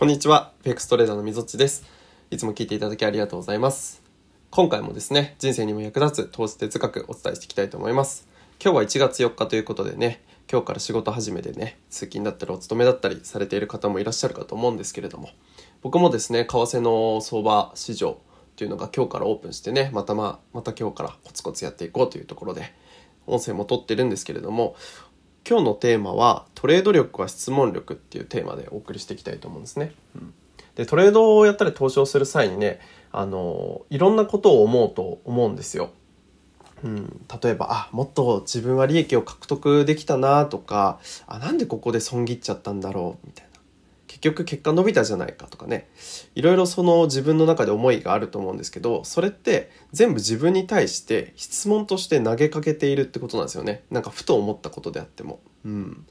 こんにちは、フェクストレーダーのみぞっちです。いつも聞いていただきありがとうございます。今回もですね、人生にも役立つ投資哲学お伝えしていきたいと思います。今日は1月4日ということでね、今日から仕事始めでね、通勤だったりお勤めだったりされている方もいらっしゃるかと思うんですけれども、僕もですね、為替の相場市場というのが今日からオープンしてね、またまあ、また今日からコツコツやっていこうというところで、音声も撮ってるんですけれども、今日のテーマはトレード力は質問力っていうテーマでお送りしていきたいと思うんですね。うんでトレードをやったり投資をする際にねあのいろんなことを思うと思うんですよ。うん、例えばあもっと自分は利益を獲得できたなとかあなんでここで損切っちゃったんだろうみたいな結局結果伸びたじゃないかとかねいろいろその自分の中で思いがあると思うんですけどそれって全部自分に対して質問として投げかけているってことなんですよねなんかふと思ったことであっても。うん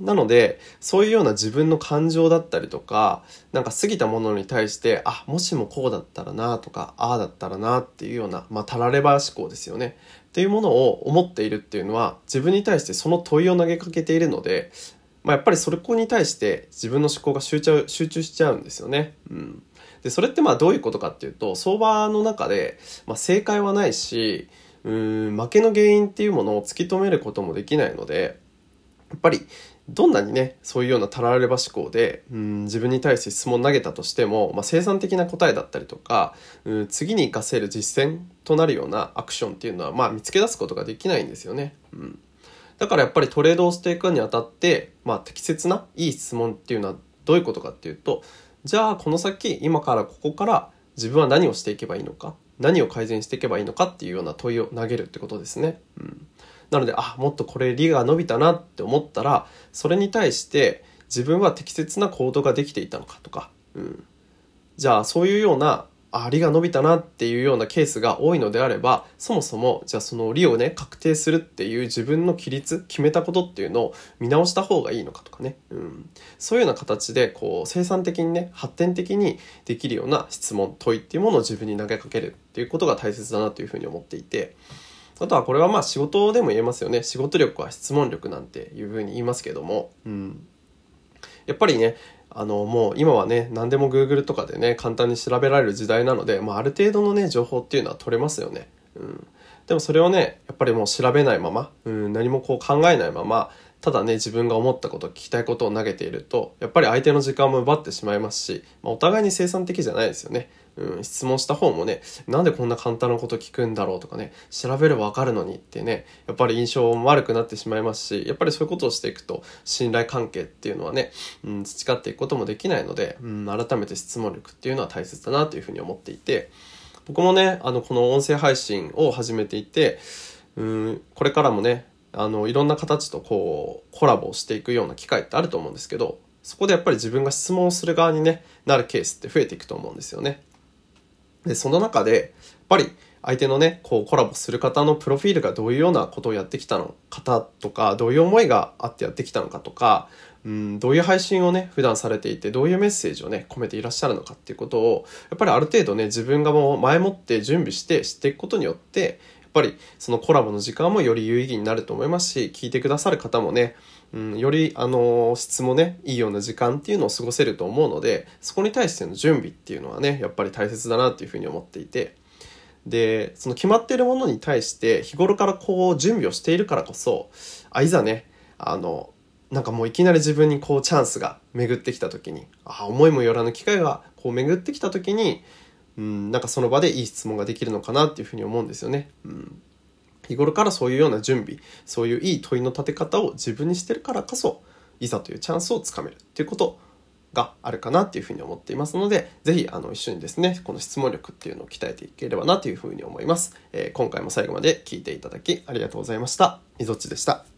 なので、そういうような自分の感情だったりとか、なんか過ぎたものに対して、あ、もしもこうだったらなとか、ああだったらなっていうような、まあ、たられば思考ですよね。っていうものを思っているっていうのは、自分に対してその問いを投げかけているので、まあ、やっぱりそれこに対して自分の思考が集中集中しちゃうんですよね。うん。で、それってまあどういうことかっていうと、相場の中で、まあ、正解はないし、うん、負けの原因っていうものを突き止めることもできないので、やっぱりどんなにねそういうようなたられば思考でうん自分に対して質問投げたとしても、まあ、生産的な答えだったりとかうん次に活かせる実践となるようなアクションっていうのは、まあ、見つけ出すことができないんですよね。うんだからやっぱりトレードをしていくにあたって、まあ、適切ないい質問っていうのはどういうことかっていうとじゃあこの先今からここから自分は何をしていけばいいのか何を改善していけばいいのかっていうような問いを投げるってことですね。うんなので、あ、もっとこれ利が伸びたなって思ったら、それに対して自分は適切な行動ができていたのかとか、うん。じゃあそういうような、あ、利が伸びたなっていうようなケースが多いのであれば、そもそも、じゃあその利をね、確定するっていう自分の規律、決めたことっていうのを見直した方がいいのかとかね。うん。そういうような形で、こう、生産的にね、発展的にできるような質問、問いっていうものを自分に投げかけるっていうことが大切だなというふうに思っていて、あとはこれはまあ仕事でも言えますよね。仕事力は質問力なんていうふうに言いますけども、うん。やっぱりね、あのもう今はね、何でも Google とかでね、簡単に調べられる時代なので、まあある程度のね、情報っていうのは取れますよね。うん。でもそれをね、やっぱりもう調べないまま、うん、何もこう考えないまま、ただね、自分が思ったこと、聞きたいことを投げていると、やっぱり相手の時間も奪ってしまいますし、まあ、お互いに生産的じゃないですよね。うん、質問した方もね、なんでこんな簡単なこと聞くんだろうとかね、調べればわかるのにってね、やっぱり印象も悪くなってしまいますし、やっぱりそういうことをしていくと、信頼関係っていうのはね、うん、培っていくこともできないので、うん、改めて質問力っていうのは大切だなというふうに思っていて、僕もね、あの、この音声配信を始めていて、うん、これからもね、あの、いろんな形とこう、コラボしていくような機会ってあると思うんですけど、そこでやっぱり自分が質問をする側にね、なるケースって増えていくと思うんですよね。で、その中で、やっぱり相手のね、こうコラボする方のプロフィールがどういうようなことをやってきたの方とか、どういう思いがあってやってきたのかとか、うん、どういう配信をね、普段されていて、どういうメッセージをね、込めていらっしゃるのかっていうことを、やっぱりある程度ね、自分がもう前もって準備して知っていくことによって、ぱりそのコラボの時間もより有意義になると思いますし、聞いてくださる方もね、うん、より、あの質もね、いいような時間っていうのを過ごせると思うので、そこに対しての準備っていうのはね、やっぱり大切だなっていうふうに思っていて、で、その決まっているものに対して日頃からこう準備をしているからこそ、あ、いざね、あの、なんかもういきなり自分にこうチャンスが巡ってきた時に、あ、思いもよらぬ機会がこう巡ってきた時に、うん、なんかその場でいい質問ができるのかなっていうふうに思うんですよね。うん。日頃からそういうような準備、そういういい問いの立て方を自分にしてるからこそ、いざというチャンスをつかめるっていうことがあるかなっていうふうに思っていますので、ぜひあの一緒にですね、この質問力っていうのを鍛えていければなというふうに思います。えー今回も最後まで聞いていただきありがとうございました。みぞっちでした。